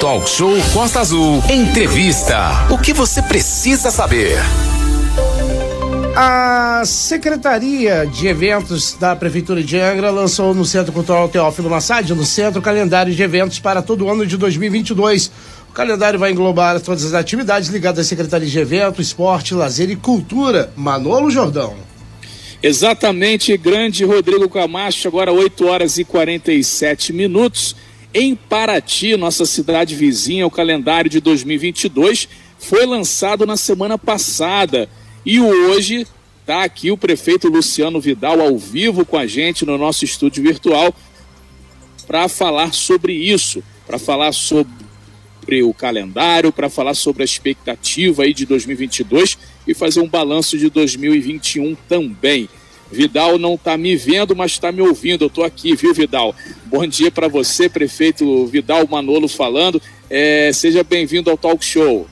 Talk Show Costa Azul. Entrevista. O que você precisa saber? A Secretaria de Eventos da Prefeitura de Angra lançou no Centro Cultural Teófilo Massad, no centro, calendário de eventos para todo o ano de 2022. O calendário vai englobar todas as atividades ligadas à Secretaria de Eventos, Esporte, Lazer e Cultura. Manolo Jordão. Exatamente, grande Rodrigo Camacho, agora 8 horas e 47 minutos. Em Paraty, nossa cidade vizinha, o calendário de 2022 foi lançado na semana passada. E hoje está aqui o prefeito Luciano Vidal ao vivo com a gente no nosso estúdio virtual para falar sobre isso, para falar sobre o calendário, para falar sobre a expectativa aí de 2022 e fazer um balanço de 2021 também. Vidal não está me vendo, mas está me ouvindo. Eu estou aqui, viu, Vidal? Bom dia para você, prefeito Vidal Manolo falando. É, seja bem-vindo ao Talk Show.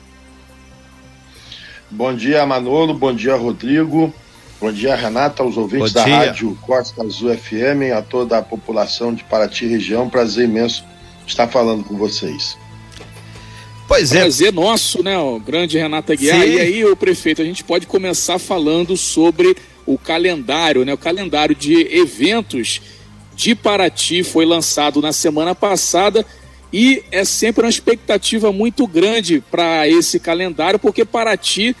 Bom dia, Manolo. Bom dia, Rodrigo. Bom dia, Renata, aos ouvintes da Rádio Costa Azul FM, a toda a população de Paraty região. Prazer imenso estar falando com vocês. Pois é. Prazer nosso, né, o grande Renata Guiar. Sim. E aí, o prefeito, a gente pode começar falando sobre o calendário, né? O calendário de eventos de Paraty foi lançado na semana passada e é sempre uma expectativa muito grande para esse calendário, porque Paraty,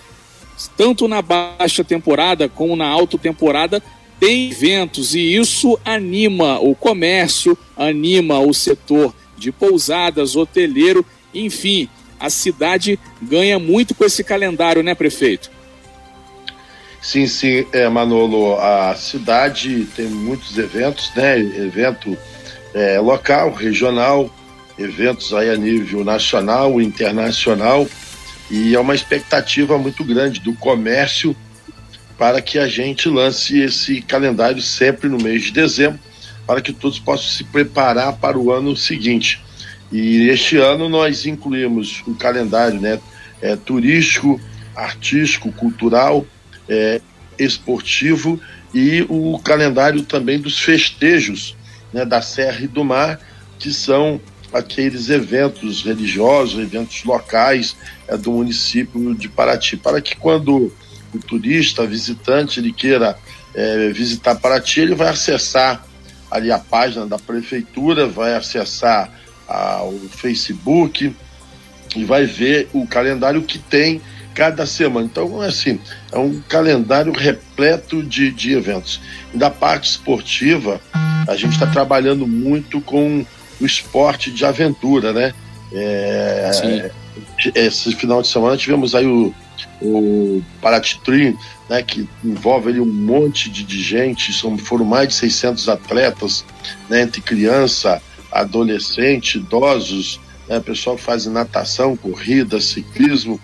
tanto na baixa temporada como na alta temporada, tem eventos e isso anima o comércio, anima o setor de pousadas, hoteleiro, enfim, a cidade ganha muito com esse calendário, né, prefeito? Sim, sim, é, Manolo, a cidade tem muitos eventos, né? Evento é, local, regional, eventos aí a nível nacional, internacional, e é uma expectativa muito grande do comércio para que a gente lance esse calendário sempre no mês de dezembro, para que todos possam se preparar para o ano seguinte. E este ano nós incluímos o calendário né, é, turístico, artístico, cultural, é, esportivo e o calendário também dos festejos né, da Serra e do Mar, que são aqueles eventos religiosos, eventos locais é, do município de Paraty, para que quando o turista, visitante, ele queira é, visitar Paraty, ele vai acessar ali a página da prefeitura, vai acessar a, o Facebook e vai ver o calendário que tem cada semana. Então, assim, é um calendário repleto de, de eventos. E da parte esportiva, a gente está trabalhando muito com o esporte de aventura, né? É, esse final de semana tivemos aí o, o Paraty né, que envolve ali um monte de, de gente, são, foram mais de 600 atletas, né, entre criança, adolescente, idosos, né, pessoal faz natação, corrida, ciclismo,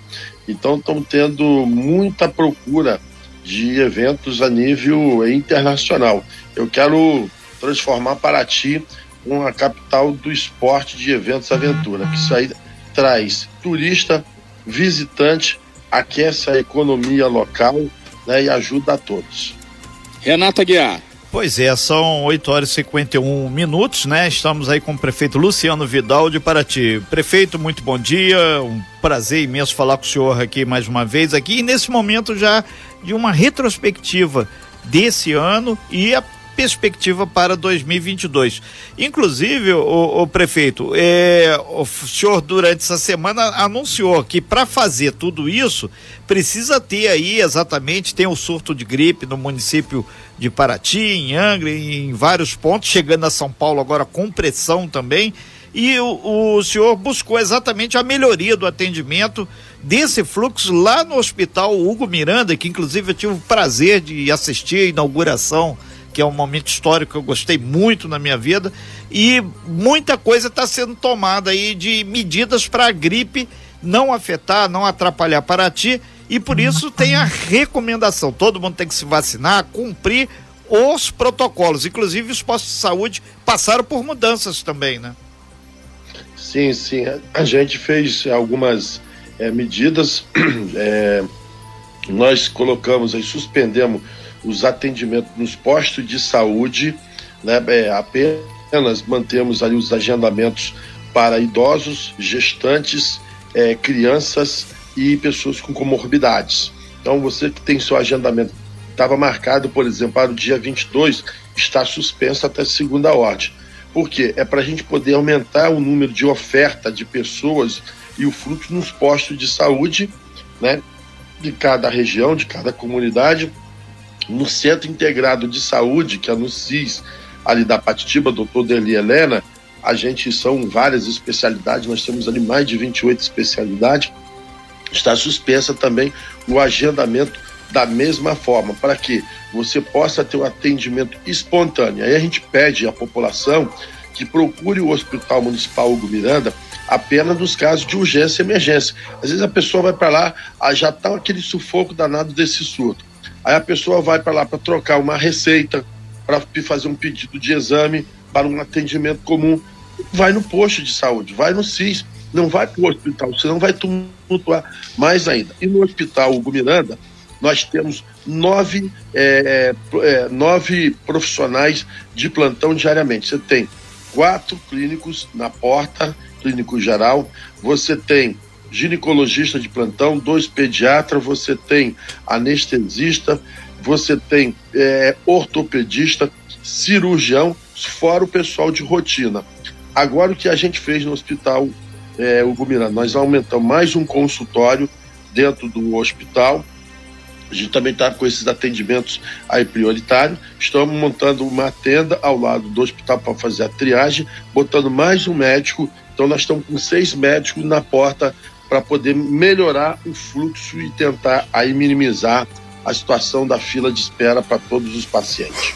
então estão tendo muita procura de eventos a nível internacional. Eu quero transformar Paraty uma capital do esporte de eventos aventura, que isso aí traz turista, visitante, aquece a economia local né, e ajuda a todos. Renata Guiar. Pois é, são 8 horas e 51 minutos, né? Estamos aí com o prefeito Luciano Vidal de Paraty. Prefeito, muito bom dia, um prazer imenso falar com o senhor aqui mais uma vez aqui, e nesse momento já de uma retrospectiva desse ano e a perspectiva para 2022. Inclusive, o, o prefeito, é, o senhor durante essa semana anunciou que para fazer tudo isso precisa ter aí exatamente tem o surto de gripe no município de Paraty, em Angra, em vários pontos, chegando a São Paulo agora com pressão também. E o, o senhor buscou exatamente a melhoria do atendimento desse fluxo lá no Hospital Hugo Miranda, que inclusive eu tive o prazer de assistir a inauguração que é um momento histórico que eu gostei muito na minha vida, e muita coisa está sendo tomada aí de medidas para a gripe não afetar, não atrapalhar Paraty, e por isso tem a recomendação: todo mundo tem que se vacinar, cumprir os protocolos. Inclusive, os postos de saúde passaram por mudanças também, né? Sim, sim. A gente fez algumas é, medidas. É, nós colocamos aí, suspendemos os atendimentos nos postos de saúde, né, é, apenas mantemos ali os agendamentos para idosos, gestantes, é, crianças e pessoas com comorbidades. Então, você que tem seu agendamento estava marcado, por exemplo, para o dia 22, está suspenso até segunda ordem. Por quê? É para a gente poder aumentar o número de oferta de pessoas e o fluxo nos postos de saúde, né, de cada região, de cada comunidade, no Centro Integrado de Saúde, que é no CIS, ali da Patitiba, doutor Deli Helena, a gente são várias especialidades, nós temos ali mais de 28 especialidades, está suspensa também o agendamento da mesma forma, para que você possa ter um atendimento espontâneo. Aí a gente pede à população que procure o Hospital Municipal Hugo Miranda apenas nos casos de urgência e emergência. Às vezes a pessoa vai para lá, ah, já está aquele sufoco danado desse surto. Aí a pessoa vai para lá para trocar uma receita, para fazer um pedido de exame para um atendimento comum. Vai no posto de saúde, vai no CIS, não vai para o hospital, senão vai tumultuar mais ainda. E no hospital Hugo Miranda, nós temos nove, é, é, nove profissionais de plantão diariamente. Você tem quatro clínicos na porta, clínico geral, você tem ginecologista de plantão, dois pediatras, você tem anestesista, você tem é, ortopedista, cirurgião, fora o pessoal de rotina. Agora o que a gente fez no hospital é, Hugo Miranda, nós aumentamos mais um consultório dentro do hospital a gente também está com esses atendimentos aí prioritários. Estamos montando uma tenda ao lado do hospital para fazer a triagem, botando mais um médico. Então, nós estamos com seis médicos na porta para poder melhorar o fluxo e tentar aí minimizar a situação da fila de espera para todos os pacientes.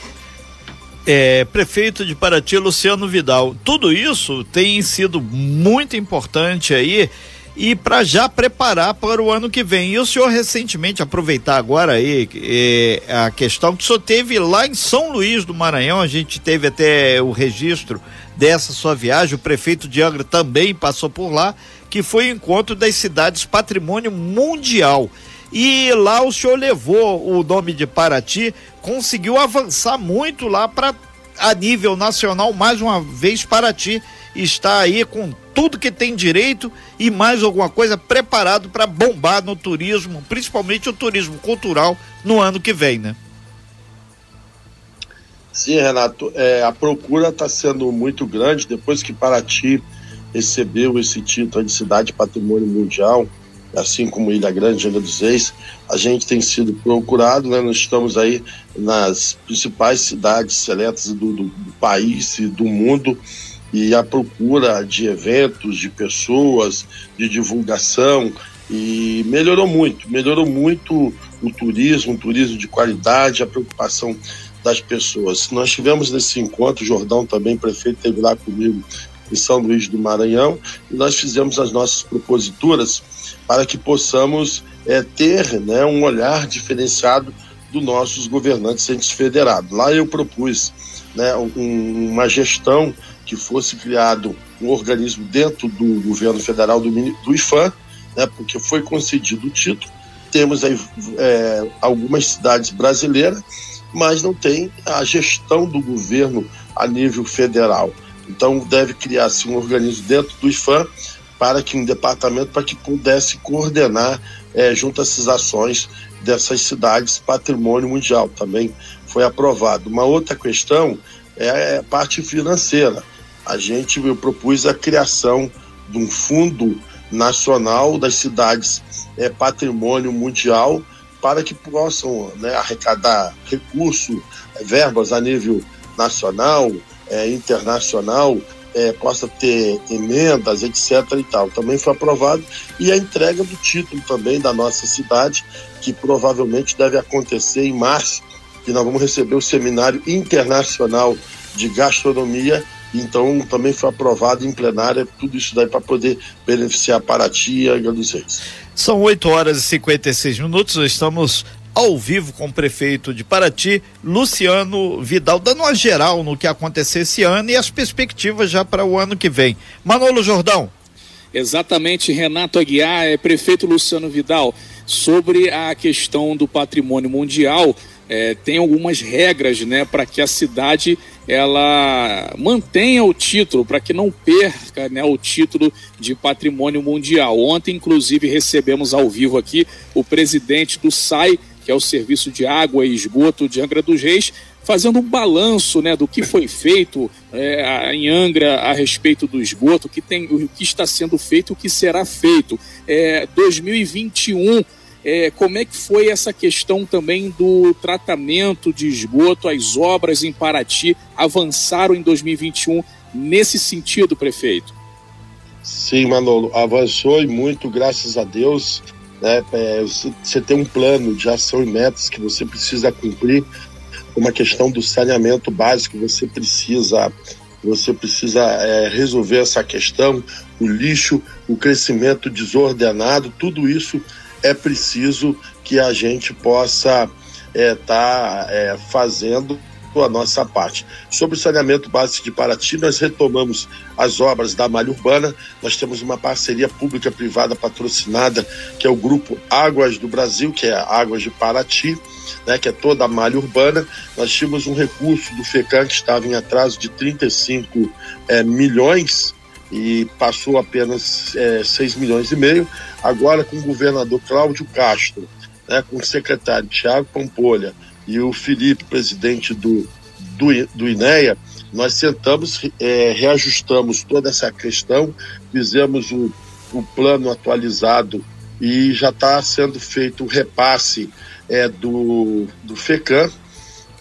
É, prefeito de Paraty, Luciano Vidal, tudo isso tem sido muito importante aí e para já preparar para o ano que vem. E o senhor recentemente, aproveitar agora aí é, a questão que o senhor teve lá em São Luís do Maranhão, a gente teve até o registro dessa sua viagem, o prefeito de Angra também passou por lá, que foi o encontro das cidades patrimônio mundial. E lá o senhor levou o nome de Paraty, conseguiu avançar muito lá para a nível nacional, mais uma vez Paraty está aí com tudo que tem direito e mais alguma coisa preparado para bombar no turismo, principalmente o turismo cultural no ano que vem, né? Sim, Renato, é, a procura está sendo muito grande depois que Paraty recebeu esse título de cidade patrimônio mundial, assim como Ilha Grande, Ilha dos Reis, a gente tem sido procurado, né? Nós estamos aí nas principais cidades seletas do, do, do país e do mundo e a procura de eventos, de pessoas, de divulgação e melhorou muito, melhorou muito o turismo, um turismo de qualidade, a preocupação das pessoas. Nós tivemos nesse encontro, o Jordão também, prefeito, esteve lá comigo em São Luís do Maranhão, e nós fizemos as nossas proposituras para que possamos é, ter né, um olhar diferenciado dos nossos governantes entes federados. Lá eu propus né, um, uma gestão que fosse criado um organismo dentro do governo federal do, do IFAM, né, porque foi concedido o título. Temos aí é, algumas cidades brasileiras, mas não tem a gestão do governo a nível federal. Então deve criar-se um organismo dentro do IFAM para que um departamento para que pudesse coordenar é, junto a essas ações dessas cidades patrimônio mundial. Também foi aprovado. Uma outra questão é a parte financeira a gente propus a criação de um fundo nacional das cidades é, patrimônio mundial para que possam né, arrecadar recursos, verbas a nível nacional, é, internacional, é, possa ter emendas, etc. e tal. Também foi aprovado e a entrega do título também da nossa cidade, que provavelmente deve acontecer em março, que nós vamos receber o seminário internacional de gastronomia então, também foi aprovado em plenária tudo isso daí para poder beneficiar Paraty e Angra dos Reis. São 8 horas e 56 minutos, estamos ao vivo com o prefeito de Paraty, Luciano Vidal, dando uma geral no que aconteceu esse ano e as perspectivas já para o ano que vem. Manolo Jordão. Exatamente, Renato Aguiar, é, prefeito Luciano Vidal, sobre a questão do patrimônio mundial, é, tem algumas regras né, para que a cidade ela mantenha o título, para que não perca né, o título de patrimônio mundial. Ontem, inclusive, recebemos ao vivo aqui o presidente do SAI, que é o Serviço de Água e Esgoto de Angra dos Reis, fazendo um balanço né, do que foi feito é, em Angra a respeito do esgoto, que, tem, o que está sendo feito, o que será feito. É, 2021 é, como é que foi essa questão também do tratamento de esgoto? As obras em Paraty avançaram em 2021 nesse sentido, prefeito? Sim, Manolo, avançou e muito, graças a Deus. Né, é, você tem um plano de ação e metas que você precisa cumprir, uma questão do saneamento básico, você precisa você precisa é, resolver essa questão, o lixo, o crescimento desordenado, tudo isso é preciso que a gente possa estar é, tá, é, fazendo a nossa parte. Sobre o saneamento básico de Paraty, nós retomamos as obras da malha urbana. Nós temos uma parceria pública-privada patrocinada, que é o grupo Águas do Brasil, que é Águas de Paraty, né, que é toda a malha urbana. Nós tínhamos um recurso do FECAM que estava em atraso de 35 é, milhões e passou apenas é, 6 milhões e meio. Agora, com o governador Cláudio Castro, né, com o secretário Tiago Pampolha e o Felipe, presidente do, do, do INEA, nós sentamos, é, reajustamos toda essa questão, fizemos o, o plano atualizado e já está sendo feito o repasse é, do, do FECAM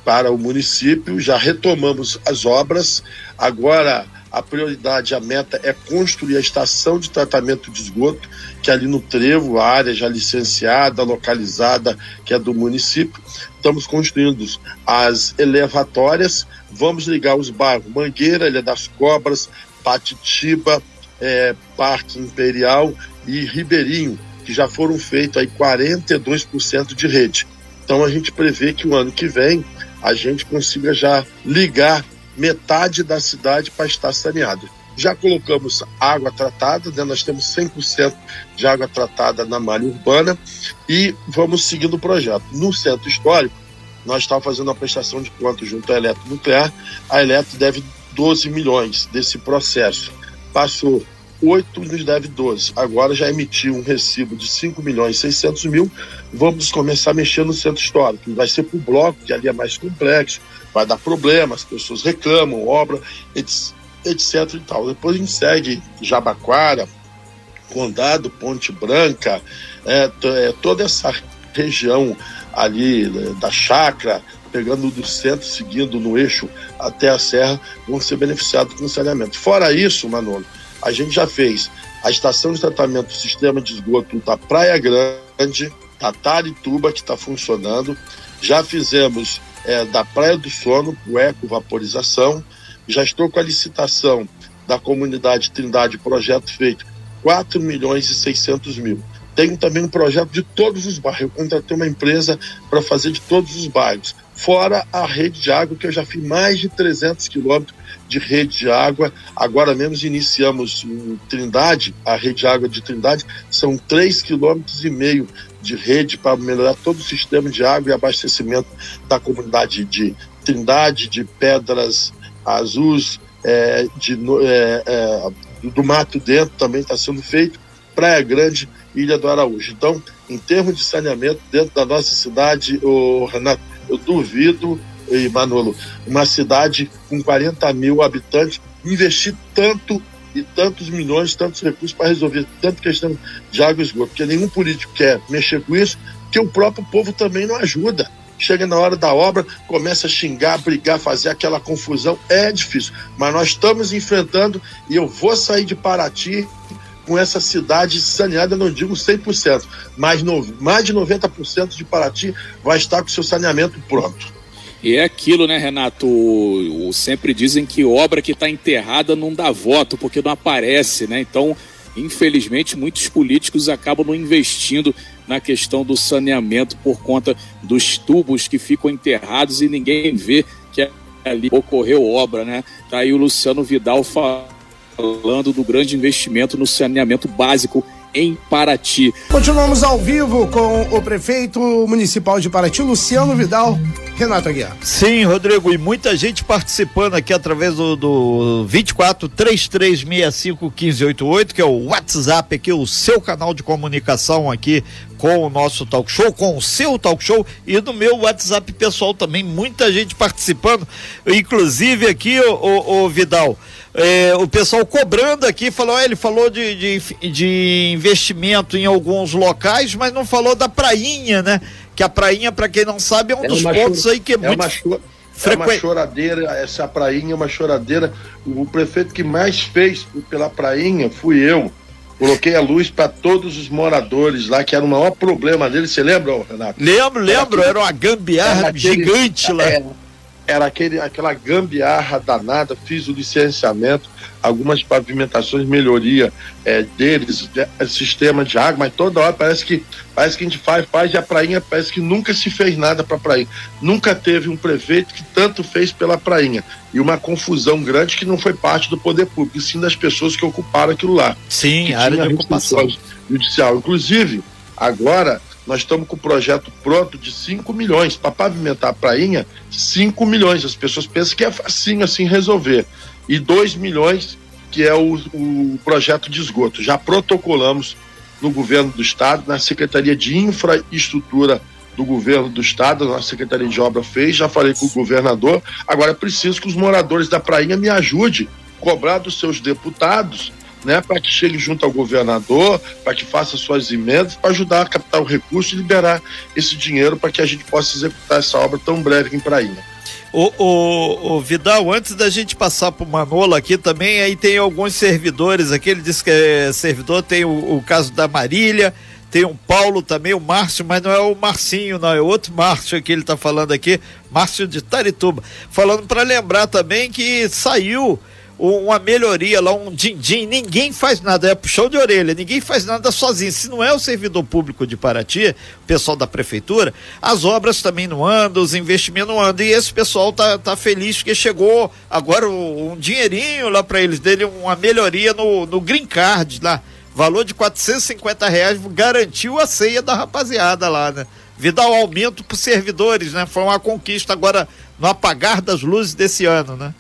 para o município, já retomamos as obras, agora a prioridade, a meta é construir a estação de tratamento de esgoto, que é ali no Trevo, a área já licenciada, localizada, que é do município. Estamos construindo as elevatórias, vamos ligar os bairros Mangueira, Ilha das Cobras, Patitiba, é, Parque Imperial e Ribeirinho, que já foram feitos aí 42% de rede. Então a gente prevê que o ano que vem a gente consiga já ligar metade da cidade para estar saneada. Já colocamos água tratada, né? nós temos 100% de água tratada na malha urbana e vamos seguindo o projeto. No centro histórico, nós estávamos fazendo a prestação de contas junto à Eletronuclear. A Eletro deve 12 milhões desse processo. Passou 8 nos deve 12. Agora já emitiu um recibo de 5 milhões e 600 mil. Vamos começar a mexer no centro histórico. Vai ser para o bloco, que ali é mais complexo vai dar problema, as pessoas reclamam, obra, etc, etc e tal. Depois a gente segue Jabaquara, Condado, Ponte Branca, é, é, toda essa região ali né, da chácara, pegando do centro, seguindo no eixo até a serra, vão ser beneficiados com saneamento. Fora isso, Manolo, a gente já fez a estação de tratamento do sistema de esgoto da Praia Grande, da Tarituba, que está funcionando. Já fizemos é, da Praia do Sono, o Eco Vaporização. Já estou com a licitação da comunidade Trindade, projeto feito 4 milhões e 600 mil. Tenho também um projeto de todos os bairros. Eu contratei uma empresa para fazer de todos os bairros. Fora a rede de água, que eu já fiz mais de 300 quilômetros de rede de água. Agora mesmo iniciamos em Trindade, a rede de água de Trindade, são 3,5 quilômetros e meio de rede para melhorar todo o sistema de água e abastecimento da comunidade de Trindade, de Pedras Azuis, é, de, é, é, do Mato Dentro também está sendo feito, Praia Grande, Ilha do Araújo. Então, em termos de saneamento dentro da nossa cidade, o Renato, eu duvido, e Manolo, uma cidade com 40 mil habitantes investir tanto e tantos milhões, tantos recursos para resolver tanta questão de água e esgoto, porque nenhum político quer mexer com isso, que o próprio povo também não ajuda. Chega na hora da obra, começa a xingar, brigar, fazer aquela confusão, é difícil. Mas nós estamos enfrentando e eu vou sair de Paraty com essa cidade saneada, não digo 100%, mas no, mais de 90% de Paraty vai estar com seu saneamento pronto. E é aquilo, né, Renato? O, o, sempre dizem que obra que está enterrada não dá voto porque não aparece, né? Então, infelizmente, muitos políticos acabam não investindo na questão do saneamento por conta dos tubos que ficam enterrados e ninguém vê que ali ocorreu obra, né? Tá aí o Luciano Vidal falando do grande investimento no saneamento básico em Paraty. Continuamos ao vivo com o prefeito municipal de Paraty, Luciano Vidal. Renato Aguiar. Sim, Rodrigo, e muita gente participando aqui através do, do 24 3365 1588, que é o WhatsApp aqui, o seu canal de comunicação aqui com o nosso talk show, com o seu talk show e no meu WhatsApp pessoal também, muita gente participando, inclusive aqui, o, o, o Vidal, é, o pessoal cobrando aqui, falou, ele falou de, de, de investimento em alguns locais, mas não falou da prainha, né? Que a prainha, para quem não sabe, é um é dos pontos aí que é, é muito. Uma É uma choradeira, essa prainha é uma choradeira. O prefeito que mais fez pela prainha fui eu. Coloquei a luz para todos os moradores lá, que era o maior problema dele. Você lembra, Renato? Lembro, lembro. Era, era uma gambiarra era aquele, gigante lá. Era, era aquele, aquela gambiarra danada. Fiz o licenciamento algumas pavimentações, melhoria é, deles, de, é, sistema de água, mas toda hora parece que parece que a gente faz, faz e a prainha parece que nunca se fez nada para a prainha. Nunca teve um prefeito que tanto fez pela prainha. E uma confusão grande que não foi parte do poder público, e sim das pessoas que ocuparam aquilo lá. Sim, área de ocupação judicial. Inclusive, agora nós estamos com o projeto pronto de 5 milhões. Para pavimentar a prainha, 5 milhões. As pessoas pensam que é facinho assim resolver e 2 milhões, que é o, o projeto de esgoto. Já protocolamos no governo do estado, na Secretaria de Infraestrutura do governo do estado, a Secretaria de Obra fez, já falei com o governador. Agora é preciso que os moradores da Prainha me ajudem cobrar dos seus deputados, né, para que chegue junto ao governador, para que faça suas emendas, para ajudar a captar o recurso e liberar esse dinheiro para que a gente possa executar essa obra tão breve em Prainha. O, o, o, Vidal, antes da gente passar para o Manolo aqui também, aí tem alguns servidores aqui, ele disse que é servidor, tem o, o caso da Marília, tem o Paulo também, o Márcio, mas não é o Marcinho, não, é outro Márcio que ele está falando aqui, Márcio de Tarituba. Falando para lembrar também que saiu uma melhoria lá, um din-din, ninguém faz nada, é puxão de orelha, ninguém faz nada sozinho. Se não é o servidor público de Paraty, o pessoal da prefeitura, as obras também não andam, os investimentos não andam. E esse pessoal tá, tá feliz porque chegou agora um dinheirinho lá para eles, dele uma melhoria no, no Green Card lá. Valor de 450 reais garantiu a ceia da rapaziada lá, né? Vidal aumento para servidores, né? Foi uma conquista agora no apagar das luzes desse ano, né?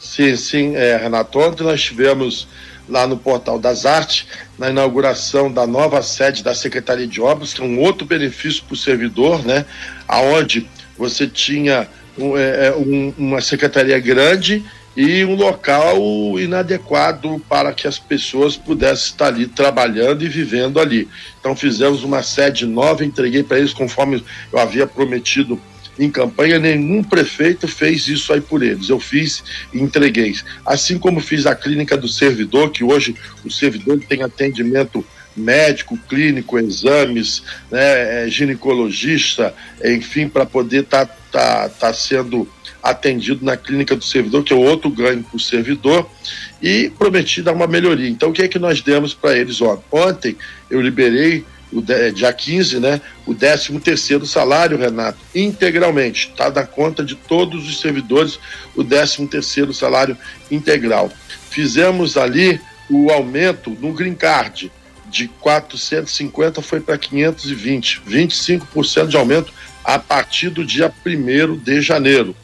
Sim, sim, é, Renato. Ontem nós tivemos lá no Portal das Artes, na inauguração da nova sede da Secretaria de Obras, que é um outro benefício para o servidor, né? Aonde você tinha um, é, é, um, uma secretaria grande e um local inadequado para que as pessoas pudessem estar ali trabalhando e vivendo ali. Então fizemos uma sede nova, entreguei para eles conforme eu havia prometido em campanha, nenhum prefeito fez isso aí por eles. Eu fiz e entreguei. Assim como fiz a clínica do servidor, que hoje o servidor tem atendimento médico, clínico, exames, né, é, ginecologista, enfim, para poder estar tá, tá, tá sendo atendido na clínica do servidor, que é outro ganho para o servidor, e prometi dar uma melhoria. Então, o que é que nós demos para eles ontem? Ontem eu liberei o dia 15, né, o 13 terceiro salário, Renato, integralmente, está na conta de todos os servidores, o 13 terceiro salário integral. Fizemos ali o aumento no Green Card, de 450 foi para 520, 25% de aumento a partir do dia 1 de janeiro.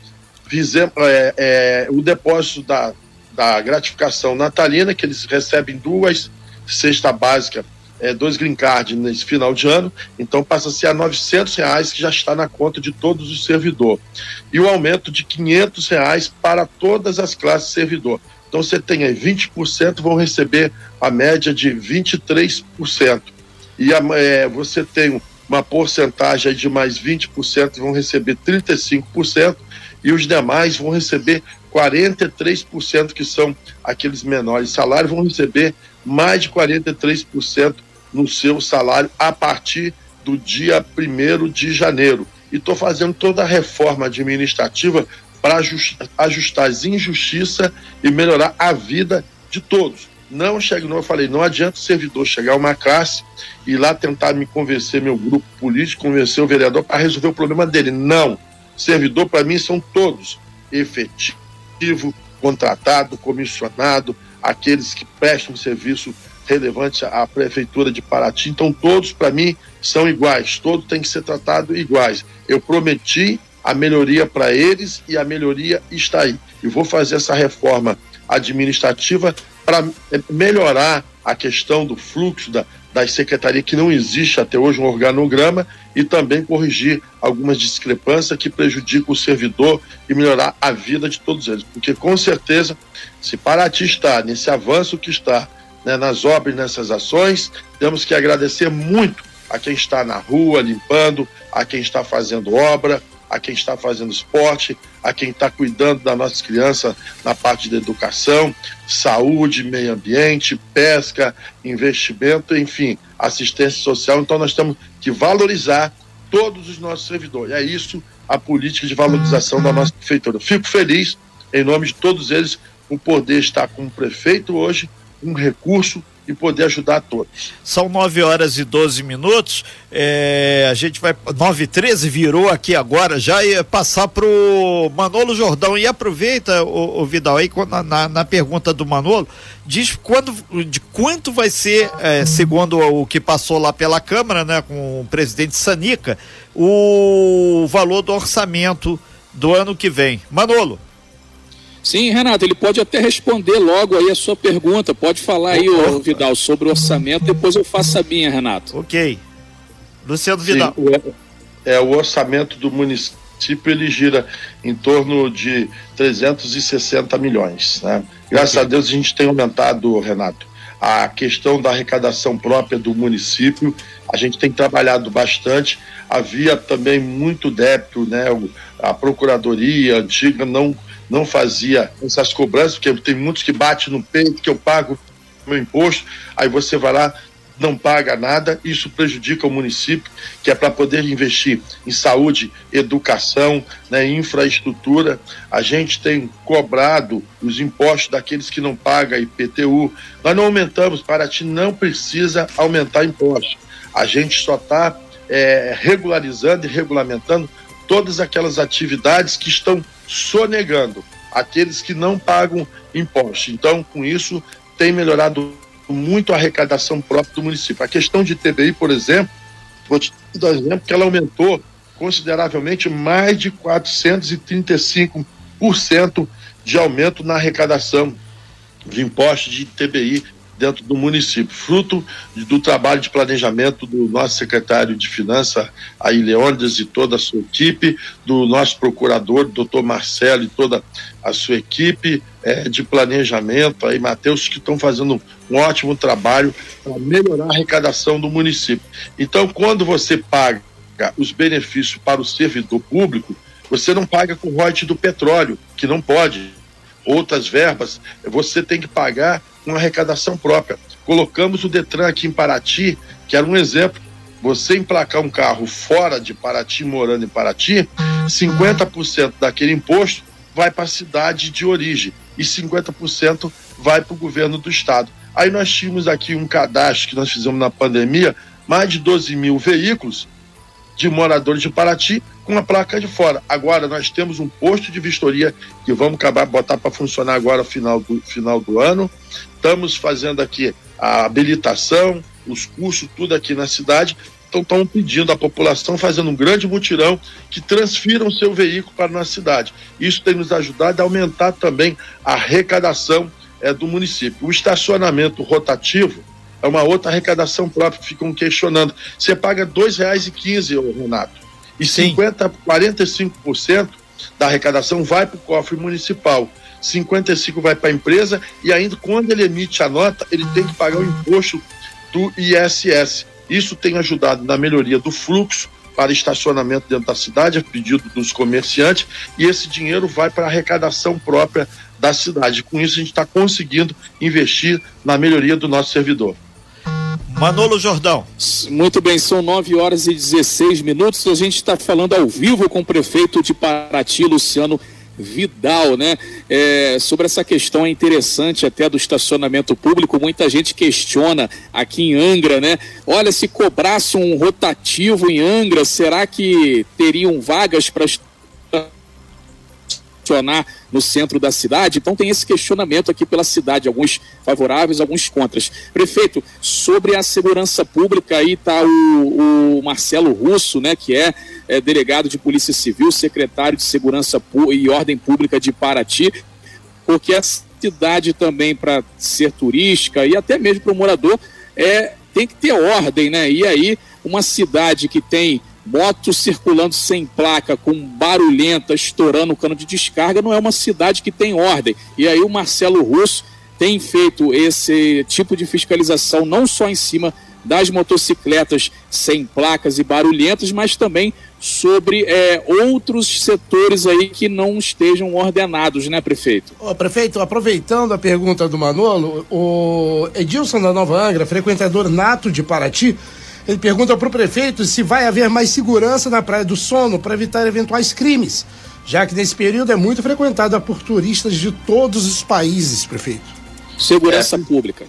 Fizemos é, é, o depósito da, da gratificação natalina, que eles recebem duas cesta básica é, dois green card nesse final de ano, então passa a 900 reais que já está na conta de todos os servidores. E o aumento de 500 reais para todas as classes servidor. Então você tem aí 20% vão receber a média de 23%. E a, é, você tem uma porcentagem de mais 20% vão receber 35% e os demais vão receber 43%, que são aqueles menores salários, vão receber mais de 43% no seu salário a partir do dia 1 de janeiro. E estou fazendo toda a reforma administrativa para ajustar as injustiças e melhorar a vida de todos. Não chega, não, eu falei, não adianta o servidor chegar a uma classe e lá tentar me convencer, meu grupo político, convencer o vereador para resolver o problema dele. Não. Servidor, para mim, são todos efetivo, contratado, comissionado, aqueles que prestam serviço relevante à prefeitura de Paraty. Então, todos, para mim, são iguais, todos têm que ser tratados iguais. Eu prometi a melhoria para eles e a melhoria está aí. E vou fazer essa reforma administrativa para melhorar a questão do fluxo da, das secretarias, que não existe até hoje um organograma, e também corrigir algumas discrepâncias que prejudicam o servidor e melhorar a vida de todos eles. Porque, com certeza, se Paraty está nesse avanço que está né, nas obras, nessas ações, temos que agradecer muito a quem está na rua limpando, a quem está fazendo obra, a quem está fazendo esporte, a quem está cuidando das nossas crianças na parte da educação, saúde, meio ambiente, pesca, investimento, enfim, assistência social. Então nós temos que valorizar todos os nossos servidores. É isso a política de valorização da nossa prefeitura. Fico feliz, em nome de todos eles, por poder estar como prefeito hoje, um recurso e poder ajudar todos. São 9 horas e 12 minutos. É, a gente vai. 9 e 13 virou aqui agora, já ia passar pro Manolo Jordão. E aproveita, o, o Vidal, aí na, na, pergunta do Manolo, diz quando, de quanto vai ser, é, segundo o que passou lá pela Câmara, né, com o presidente Sanica, o valor do orçamento do ano que vem. Manolo. Sim, Renato, ele pode até responder logo aí a sua pergunta. Pode falar aí, ô, Vidal, sobre o orçamento, depois eu faço a minha, Renato. Ok. Luciano Vidal. Sim, o, é, o orçamento do município ele gira em torno de 360 milhões. Né? Graças okay. a Deus a gente tem aumentado, Renato, a questão da arrecadação própria do município. A gente tem trabalhado bastante. Havia também muito débito, né? A procuradoria antiga não não fazia essas cobranças, porque tem muitos que batem no peito que eu pago meu imposto, aí você vai lá, não paga nada, isso prejudica o município, que é para poder investir em saúde, educação, né, infraestrutura. A gente tem cobrado os impostos daqueles que não pagam IPTU. Nós não aumentamos, Paraty não precisa aumentar impostos. A gente só está é, regularizando e regulamentando todas aquelas atividades que estão sonegando aqueles que não pagam imposto. Então, com isso, tem melhorado muito a arrecadação própria do município. A questão de TBI, por exemplo, vou te dar um exemplo que ela aumentou consideravelmente mais de 435% de aumento na arrecadação de impostos de TBI dentro do município, fruto do trabalho de planejamento do nosso secretário de Finanças, aí Leônidas e toda a sua equipe, do nosso procurador, doutor Marcelo e toda a sua equipe é, de planejamento, aí Matheus, que estão fazendo um ótimo trabalho para melhorar a arrecadação do município. Então, quando você paga os benefícios para o servidor público, você não paga com o royalties do petróleo, que não pode. Outras verbas, você tem que pagar uma arrecadação própria. Colocamos o Detran aqui em Paraty, que era um exemplo. Você emplacar um carro fora de Paraty, morando em Paraty, 50% daquele imposto vai para a cidade de origem e 50% vai para o governo do estado. Aí nós tínhamos aqui um cadastro que nós fizemos na pandemia, mais de 12 mil veículos de moradores de Paraty com a placa de fora. Agora nós temos um posto de vistoria que vamos acabar botar para funcionar agora final do final do ano. Estamos fazendo aqui a habilitação, os cursos, tudo aqui na cidade. Então estão pedindo à população, fazendo um grande mutirão, que transfiram seu veículo para a nossa cidade. Isso tem nos ajudado a aumentar também a arrecadação é, do município. O estacionamento rotativo, é uma outra arrecadação própria que ficam questionando. Você paga R$ 2,15, Renato, e Sim. 50, 45% da arrecadação vai para o cofre municipal. 55 vai para a empresa e ainda quando ele emite a nota, ele tem que pagar o imposto do ISS. Isso tem ajudado na melhoria do fluxo para estacionamento dentro da cidade, a pedido dos comerciantes, e esse dinheiro vai para a arrecadação própria da cidade. Com isso, a gente está conseguindo investir na melhoria do nosso servidor. Manolo Jordão. Muito bem, são 9 horas e 16 minutos. A gente está falando ao vivo com o prefeito de Paraty, Luciano Vidal, né? É, sobre essa questão é interessante até do estacionamento público. Muita gente questiona aqui em Angra, né? Olha, se cobrasse um rotativo em Angra, será que teriam vagas para no centro da cidade. Então tem esse questionamento aqui pela cidade, alguns favoráveis, alguns contras. Prefeito, sobre a segurança pública aí está o, o, Marcelo Russo, né, que é é, delegado de Polícia Civil, secretário de Segurança e Ordem Pública de Paraty, porque a cidade também, para ser turística e até mesmo para o morador, é, tem que ter ordem, né? E aí, uma cidade que tem moto circulando sem placa, com barulhenta, estourando o cano de descarga, não é uma cidade que tem ordem. E aí o Marcelo Russo tem feito esse tipo de fiscalização não só em cima das motocicletas sem placas e barulhentas, mas também sobre é, outros setores aí que não estejam ordenados, né, prefeito? Ô, prefeito, aproveitando a pergunta do Manolo, o Edilson da Nova Angra, frequentador nato de Paraty, ele pergunta para o prefeito se vai haver mais segurança na Praia do Sono para evitar eventuais crimes, já que nesse período é muito frequentada por turistas de todos os países, prefeito. Segurança é, pública.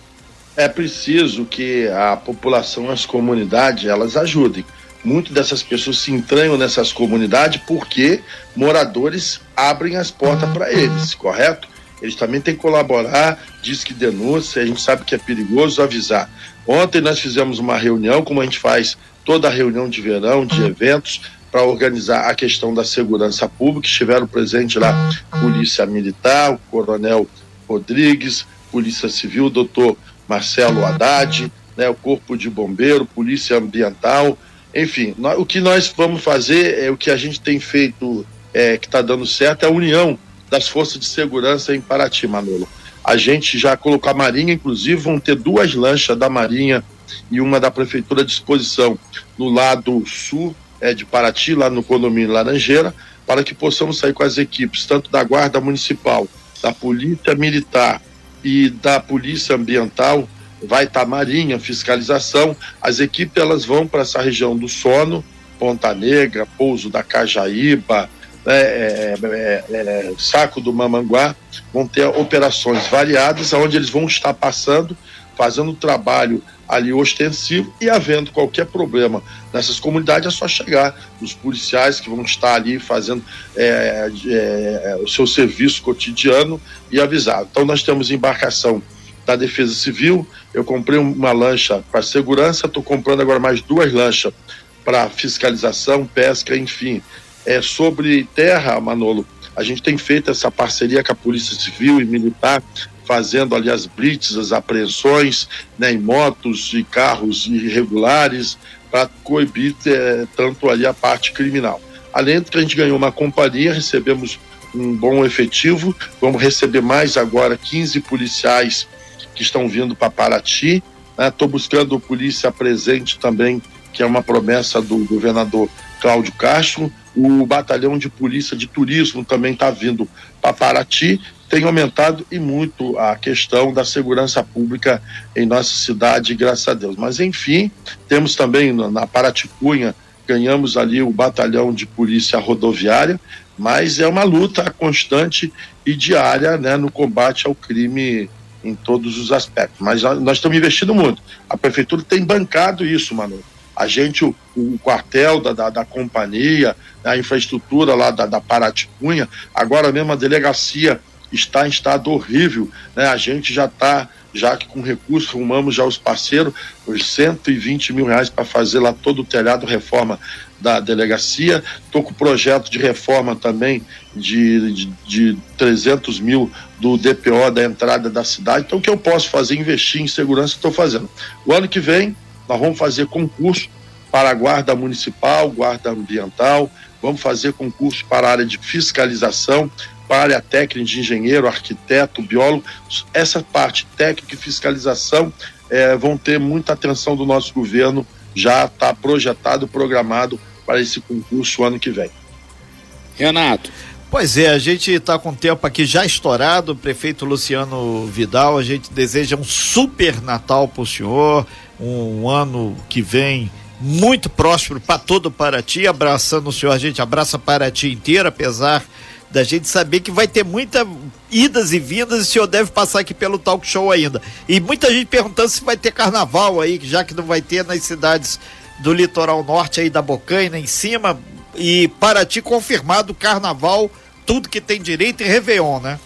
É preciso que a população, as comunidades, elas ajudem. Muitas dessas pessoas se entranham nessas comunidades porque moradores abrem as portas para eles, correto? Eles também têm que colaborar, diz que denúncia, a gente sabe que é perigoso avisar. Ontem nós fizemos uma reunião, como a gente faz toda a reunião de verão, de eventos, para organizar a questão da segurança pública. Estiveram presentes lá Polícia Militar, o Coronel Rodrigues, Polícia Civil, doutor Marcelo Haddad, né, o Corpo de Bombeiro, Polícia Ambiental, enfim, nós, o que nós vamos fazer é o que a gente tem feito, é, que está dando certo, é a união das forças de segurança em Paraty, Manolo. A gente já colocou a Marinha, inclusive, vão ter duas lanchas da Marinha e uma da Prefeitura à disposição no lado sul é, de Paraty, lá no condomínio Laranjeira, para que possamos sair com as equipes, tanto da Guarda Municipal, da Polícia Militar e da Polícia Ambiental, vai estar tá Marinha, fiscalização. As equipes elas vão para essa região do Sono, Ponta Negra, Pouso da Cajaíba, é, é, é, Saco do Mamanguá, vão ter operações variadas, onde eles vão estar passando, fazendo trabalho ali ostensivo e havendo qualquer problema nessas comunidades, é só chegar os policiais que vão estar ali fazendo é, é, o seu serviço cotidiano e avisar. Então, nós temos embarcação da Defesa Civil, eu comprei uma lancha para segurança, estou comprando agora mais duas lanchas para fiscalização, pesca, enfim é, sobre terra, Manolo, a gente tem feito essa parceria com a Polícia Civil e Militar, fazendo ali as blitz, as apreensões né, em motos e carros irregulares, para coibir é, tanto ali a parte criminal. Além de que a gente ganhou uma companhia, recebemos um bom efetivo, vamos receber mais agora 15 policiais que estão vindo para Paraty. Estou né? buscando polícia presente também, que é uma promessa do governador Cláudio Castro. O batalhão de polícia de turismo também está vindo para Paraty. Tem aumentado e muito a questão da segurança pública em nossa cidade, graças a Deus. Mas, enfim, temos também na Paraticunha, ganhamos ali o batalhão de polícia rodoviária, mas é uma luta constante e diária né, no combate ao crime em todos os aspectos. Mas nós estamos investindo muito. A prefeitura tem bancado isso, Manu a gente, o, o quartel da, da, da, companhia, a infraestrutura lá da, da Paraticunha, agora mesmo a delegacia está em estado horrível, né? A gente já está, já que com recursos, arrumamos já os parceiros, os 120 mil reais para fazer lá todo o telhado, reforma da delegacia. Estou com o projeto de reforma também de, de, de 300 mil do DPO da entrada da cidade. Então, o que eu posso fazer? Investir em segurança, estou fazendo. O ano que vem, nós vamos fazer concurso para a guarda municipal, guarda ambiental, vamos fazer concurso para a área de fiscalização, para a área técnica de engenheiro, arquiteto, biólogo. Essa parte técnica e fiscalização é, vão ter muita atenção do nosso governo, já está projetado, programado para esse concurso ano que vem. Renato. Pois é, a gente está com o tempo aqui já estourado, prefeito Luciano Vidal, a gente deseja um super Natal para o senhor, um ano que vem muito próspero para todo Paraty, abraçando o senhor, a gente abraça Paraty inteira, apesar da gente saber que vai ter muitas idas e vindas e o senhor deve passar aqui pelo talk show ainda. E muita gente perguntando se vai ter carnaval aí, já que não vai ter nas cidades do litoral norte aí da Bocaina em cima. E Paraty confirmado carnaval, tudo que tem direito e Réveillon, né?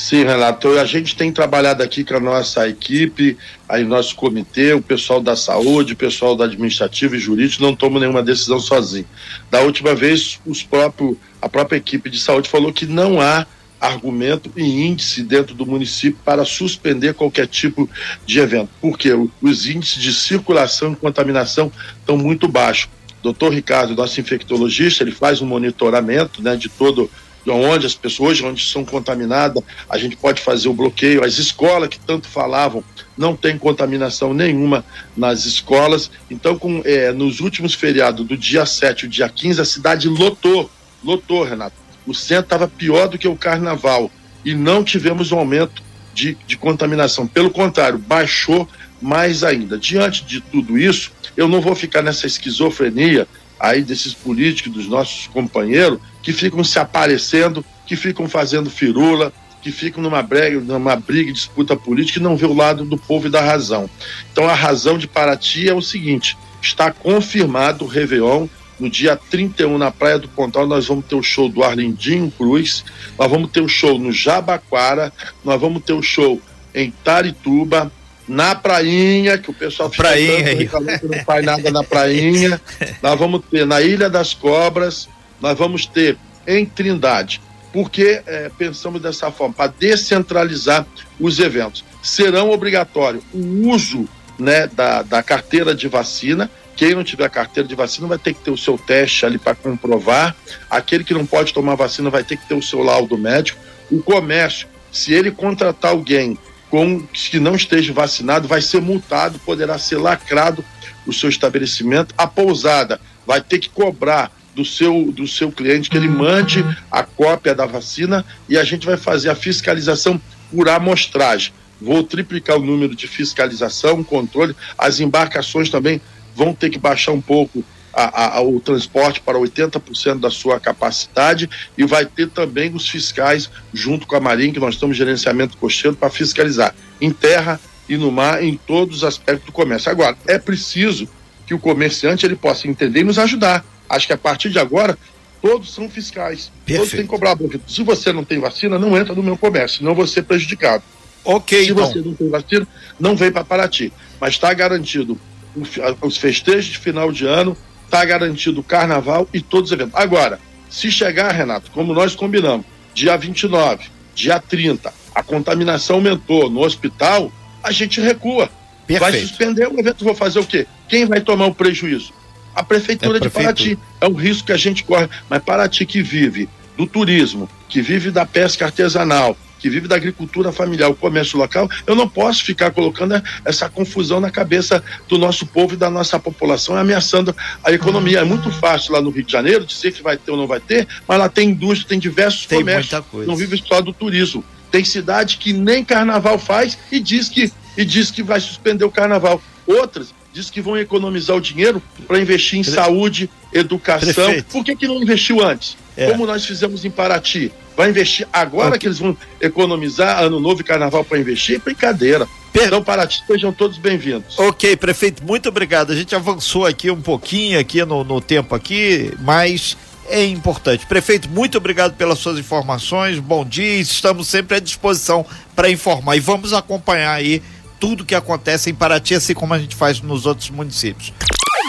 Sim, Renato, a gente tem trabalhado aqui com a nossa equipe, aí nosso comitê, o pessoal da saúde, o pessoal da administrativa e jurídico não toma nenhuma decisão sozinho. Da última vez, os próprios, a própria equipe de saúde falou que não há argumento e índice dentro do município para suspender qualquer tipo de evento, porque os índices de circulação e contaminação estão muito baixos. Doutor Ricardo, nosso infectologista, ele faz um monitoramento né, de todo onde as pessoas onde são contaminadas, a gente pode fazer o bloqueio. As escolas que tanto falavam não tem contaminação nenhuma nas escolas. Então, com, é, nos últimos feriados, do dia 7 e dia 15, a cidade lotou, lotou, Renato. O centro estava pior do que o carnaval e não tivemos um aumento de, de contaminação. Pelo contrário, baixou mais ainda. Diante de tudo isso, eu não vou ficar nessa esquizofrenia aí desses políticos, dos nossos companheiros, que ficam se aparecendo, que ficam fazendo firula, que ficam numa briga, numa briga, disputa política e não vê o lado do povo e da razão. Então a razão de Paraty é o seguinte: está confirmado o Réveillon. No dia 31, na Praia do Pontal, nós vamos ter o show do Arlindinho Cruz, nós vamos ter o show no Jabaquara, nós vamos ter o show em Tarituba, na prainha, que o pessoal fica prainha, tanto que não faz nada na prainha. Nós vamos ter na Ilha das Cobras, nós vamos ter em Trindade. Porque é, pensamos dessa forma, para descentralizar os eventos. Serão obrigatório o uso né, da, da carteira de vacina. Quem não tiver carteira de vacina vai ter que ter o seu teste ali para comprovar. Aquele que não pode tomar vacina vai ter que ter o seu laudo médico. O comércio, se ele contratar alguém com que não esteja vacinado vai ser multado, poderá ser lacrado o seu estabelecimento. A pousada vai ter que cobrar do seu, do seu cliente que ele mande a cópia da vacina e a gente vai fazer a fiscalização por amostragem. Vou triplicar o número de fiscalização, controle. As embarcações também vão ter que baixar um pouco a, a, o transporte para 80% da sua capacidade e vai ter também os fiscais junto com a Marinha, que nós estamos gerenciamento costeiro para fiscalizar em terra e no mar em todos os aspectos do comércio. Agora, é preciso que o comerciante ele possa entender e nos ajudar. Acho que a partir de agora todos são fiscais. Perfeito. Todos têm que cobrar. Se você não tem vacina, não entra no meu comércio, senão você ser prejudicado. Ok. Se então. você não tem vacina, não vem para Paraty. Mas está garantido os festejos de final de ano, está garantido o carnaval e todos os eventos. Agora, se chegar, Renato, como nós combinamos, dia 29, dia 30, a contaminação aumentou no hospital, a gente recua. Perfeito. Vai suspender o evento, vou fazer o quê? Quem vai tomar o prejuízo? A prefeitura é de Paraty. É um risco que a gente corre. Mas Paraty que vive do turismo, que vive da pesca artesanal, que vive da agricultura familiar, o comércio local, eu não posso ficar colocando essa confusão na cabeça do nosso povo e da nossa população, ameaçando a economia. É muito fácil lá no Rio de Janeiro dizer que vai ter ou não vai ter, mas lá tem indústria, tem diversos tem comércios, não vive só do turismo. Tem cidade que nem carnaval faz e diz que, e diz que vai suspender o carnaval. Outras diz que vão economizar o dinheiro para investir em saúde, educação. Prefeito. Por que, que não investiu antes? É. Como nós fizemos em Paraty. Vai investir agora okay. que eles vão economizar ano novo e carnaval para investir? Brincadeira. Per... Então, Paraty, sejam todos bem-vindos. Ok, prefeito, muito obrigado. A gente avançou aqui um pouquinho aqui no, no tempo aqui, mas é importante. Prefeito, muito obrigado pelas suas informações. Bom dia, estamos sempre à disposição para informar e vamos acompanhar aí tudo que acontece em Paraty, assim como a gente faz nos outros municípios.